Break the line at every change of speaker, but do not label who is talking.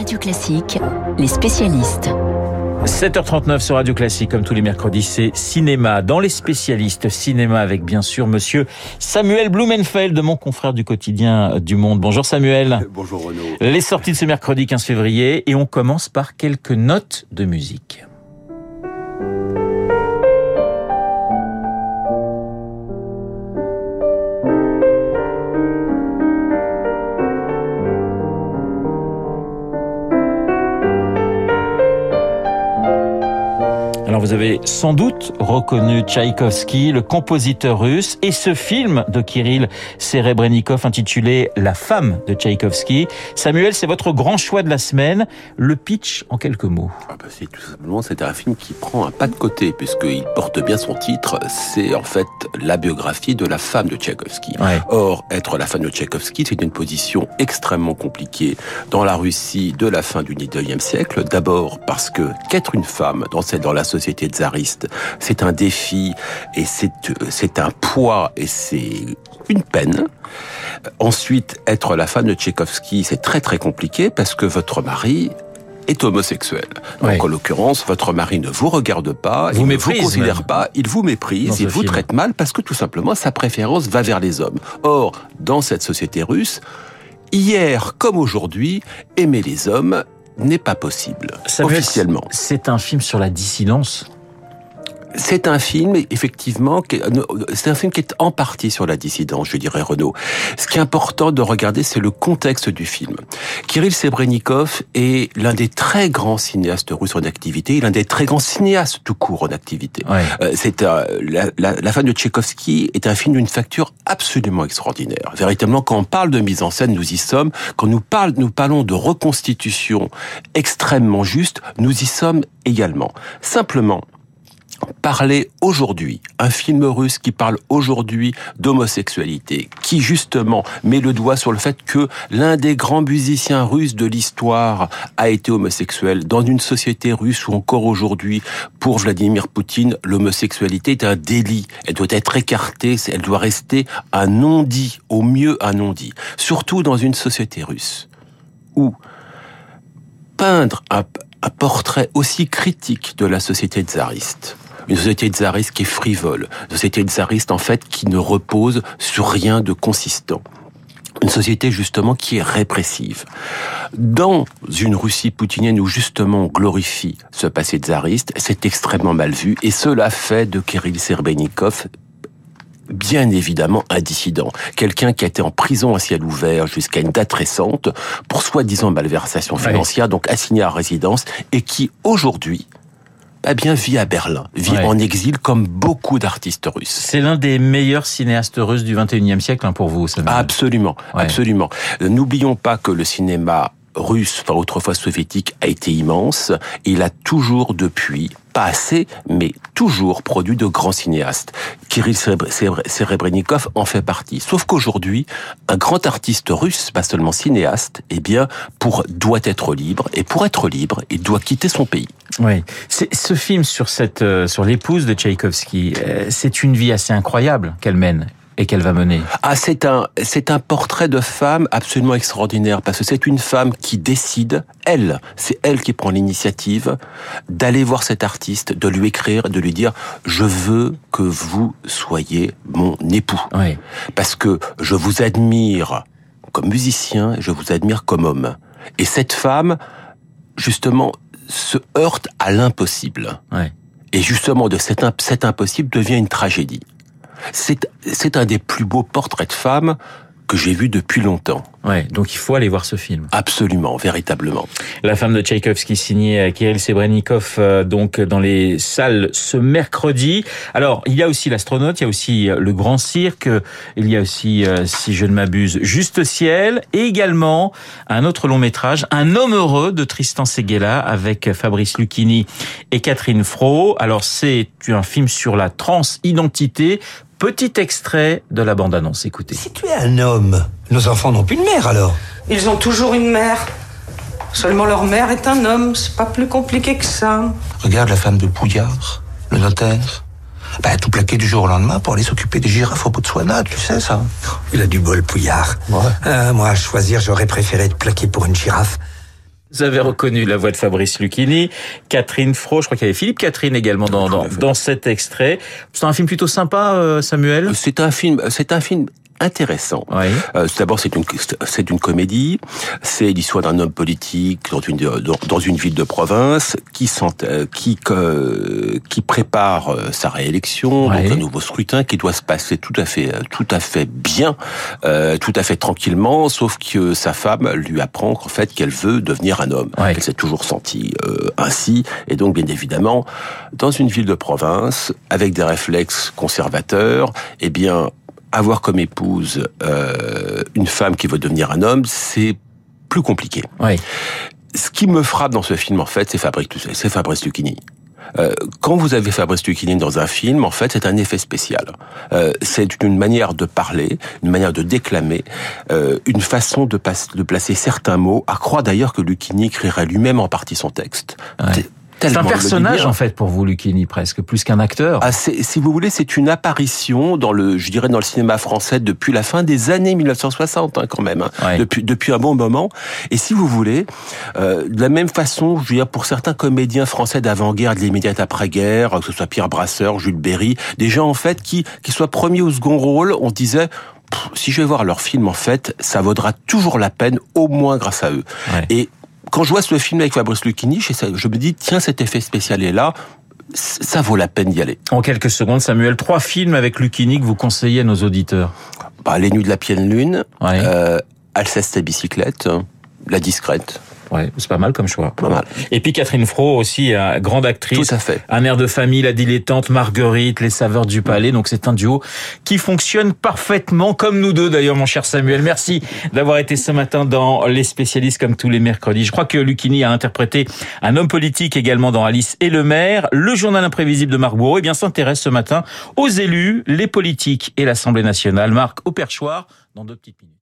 Radio Classique, les spécialistes.
7h39 sur Radio Classique, comme tous les mercredis, c'est cinéma. Dans les spécialistes cinéma, avec bien sûr monsieur Samuel Blumenfeld, mon confrère du quotidien du Monde. Bonjour Samuel.
Bonjour Renaud.
Les sorties de ce mercredi 15 février, et on commence par quelques notes de musique. Alors vous avez sans doute reconnu Tchaïkovski, le compositeur russe, et ce film de Kirill Serebrennikov intitulé La femme de Tchaïkovski. Samuel, c'est votre grand choix de la semaine. Le pitch en quelques mots.
Ah bah c'est tout simplement c'est un film qui prend un pas de côté puisqu'il porte bien son titre. C'est en fait la biographie de la femme de Tchaïkovski.
Ouais.
Or, être la femme de Tchaïkovski, c'est une position extrêmement compliquée dans la Russie de la fin du 19e siècle. D'abord parce que qu'être une femme dans cette dans la société tsariste, c'est un défi et c'est c'est un poids et c'est une peine. Ensuite, être la femme de Tchaïkovski, c'est très très compliqué parce que votre mari est homosexuel. Donc, en l'occurrence, votre mari ne vous regarde pas,
Vous
il ne vous considère
même.
pas, il vous méprise, il vous
film.
traite mal parce que tout simplement sa préférence va vers les hommes. Or, dans cette société russe, hier comme aujourd'hui, aimer les hommes n'est pas possible officiellement.
C'est un film sur la dissidence.
C'est un film, effectivement, qui est- c'est un film qui est en partie sur la dissidence, je dirais, Renaud. Ce qui est important de regarder, c'est le contexte du film. Kirill Sebrennikov est l'un des très grands cinéastes russes en activité, l'un des très grands cinéastes tout court en activité.
Ouais.
Euh, C'est euh, la, la, la femme de Tchaïkovski est un film d'une facture absolument extraordinaire. Véritablement, quand on parle de mise en scène, nous y sommes. Quand nous, parle, nous parlons de reconstitution extrêmement juste, nous y sommes également. Simplement, parler aujourd'hui, un film russe qui parle aujourd'hui d'homosexualité, qui justement met le doigt sur le fait que l'un des grands musiciens russes de l'histoire a été homosexuel dans une société russe où encore aujourd'hui, pour Vladimir Poutine, l'homosexualité est un délit. Elle doit être écartée, elle doit rester un non-dit, au mieux un non-dit. Surtout dans une société russe où peindre un, un portrait aussi critique de la société tsariste. Une société tsariste qui est frivole, une société tsariste en fait qui ne repose sur rien de consistant. Une société justement qui est répressive. Dans une Russie poutinienne où justement on glorifie ce passé tsariste, c'est extrêmement mal vu et cela fait de Kirill Serebrennikov bien évidemment un dissident, quelqu'un qui a été en prison à ciel ouvert jusqu'à une date récente pour soi-disant malversation financière, donc assigné à résidence, et qui aujourd'hui eh bien vit à Berlin, vit
Ouais.
en exil comme beaucoup d'artistes russes.
C'est l'un des meilleurs cinéastes russes du 21e siècle hein, pour vous, Samuel.
Absolument,
Ouais.
absolument. N'oublions pas que le cinéma russe, enfin autrefois soviétique, a été immense. Et il a toujours depuis, pas assez, mais toujours produit de grands cinéastes. Kirill Sereb- Sereb- Serebrennikov en fait partie. Sauf qu'aujourd'hui, un grand artiste russe, pas seulement cinéaste, eh bien, pour, doit être libre. Et pour être libre, il doit quitter son pays.
Oui, ce film sur cette euh, sur l'épouse de Tchaïkovski, euh, c'est une vie assez incroyable qu'elle mène et qu'elle va mener.
Ah, c'est un, c'est un portrait de femme absolument extraordinaire parce que c'est une femme qui décide, elle, c'est elle qui prend l'initiative d'aller voir cet artiste, de lui écrire, de lui dire, je veux que vous soyez mon époux
Oui.
parce que je vous admire comme musicien je vous admire comme homme. Et cette femme, justement, se heurte à l'impossible.
Ouais.
Et justement, de cet, cet impossible devient une tragédie. C'est, c'est un des plus beaux portraits de femmes que j'ai vu depuis longtemps.
Ouais, donc il faut aller voir ce film.
Absolument, véritablement.
La femme de Tchaïkovski signée Kirill Sebrennikov euh, donc dans les salles ce mercredi. Alors, il y a aussi l'astronaute, il y a aussi euh, le grand cirque, il y a aussi euh, si je ne m'abuse Juste ciel et également un autre long métrage Un homme heureux de Tristan Seguela avec Fabrice Lucchini et Catherine Fro. Alors, c'est un film sur la transidentité. Petit extrait de la bande-annonce, écoutez.
Si tu es un homme, nos enfants n'ont plus de mère alors.
Ils ont toujours une mère. Seulement leur mère est un homme, c'est pas plus compliqué que ça.
Regarde la femme de Pouillard, le notaire. Ben, tout plaqué du jour au lendemain pour aller s'occuper des girafes au Botswana, tu sais ça.
Il a du bol, Pouillard.
Ouais.
Euh, moi, à choisir, j'aurais préféré être plaqué pour une girafe.
Vous avez reconnu la voix de Fabrice Lucchini, Catherine Fro, je crois qu'il y avait Philippe Catherine également dans, dans, dans cet extrait. C'est un film plutôt sympa, euh, Samuel?
C'est un film, c'est un film intéressant.
Oui.
Euh, D'abord, c'est une c'est une comédie. C'est l'histoire d'un homme politique dans une dans, dans une ville de province qui sent, euh, qui euh, qui prépare euh, sa réélection,
Oui.
donc un nouveau scrutin qui doit se passer tout à fait tout à fait bien, euh, tout à fait tranquillement, sauf que sa femme lui apprend qu'en fait qu'elle veut devenir un homme.
Oui.
Elle s'est toujours sentie euh, ainsi, et donc bien évidemment, dans une ville de province avec des réflexes conservateurs, eh bien avoir comme épouse euh, une femme qui veut devenir un homme, c'est plus compliqué.
Oui.
Ce qui me frappe dans ce film, en fait, c'est Fabrice, c'est Fabrice Lucchini. Euh, quand vous avez Fabrice Lucchini dans un film, en fait, c'est un effet spécial. Euh, c'est une manière de parler, une manière de déclamer, euh, une façon de, placer certains mots. À croire d'ailleurs que Lucchini écrirait lui-même en partie son texte.
Ouais. C'est un personnage en fait pour vous, Lucchini, presque, plus qu'un acteur.
Ah, si vous voulez, c'est une apparition dans le, je dirais, dans le cinéma français depuis la fin des années 1960, hein, quand même, hein,
Ouais.
depuis depuis un bon moment. Et si vous voulez, euh, de la même façon, je veux dire, pour certains comédiens français d'avant-guerre, de l'immédiate après-guerre, que ce soit Pierre Brasseur, Jules Berry, des gens en fait qui, qui soient premiers ou second rôle, on disait. Si je vais voir leur film, en fait, ça vaudra toujours la peine, au moins grâce à eux.
Ouais.
Et quand je vois ce film avec Fabrice Lucchini, je me dis, tiens, cet effet spécial est là, ça vaut la peine d'y aller.
En quelques secondes, Samuel, trois films avec Lucchini que vous conseillez à nos auditeurs.
Bah, les nuits de la pleine lune,
Ouais.
euh, Alceste et bicyclette, La discrète,
Ouais, c'est pas mal comme choix.
pas mal.
Et puis Catherine Fro aussi, euh, grande actrice.
Tout à fait.
Un air de famille, la dilettante, Marguerite, les saveurs du palais. Donc c'est un duo qui fonctionne parfaitement, comme nous deux d'ailleurs, mon cher Samuel. Merci d'avoir été ce matin dans Les spécialistes comme tous les mercredis. Je crois que Lucchini a interprété un homme politique également dans Alice et le maire. Le journal imprévisible de Marc Bourreau eh bien s'intéresse ce matin aux élus, les politiques et l'Assemblée nationale. Marc au perchoir dans deux petites minutes.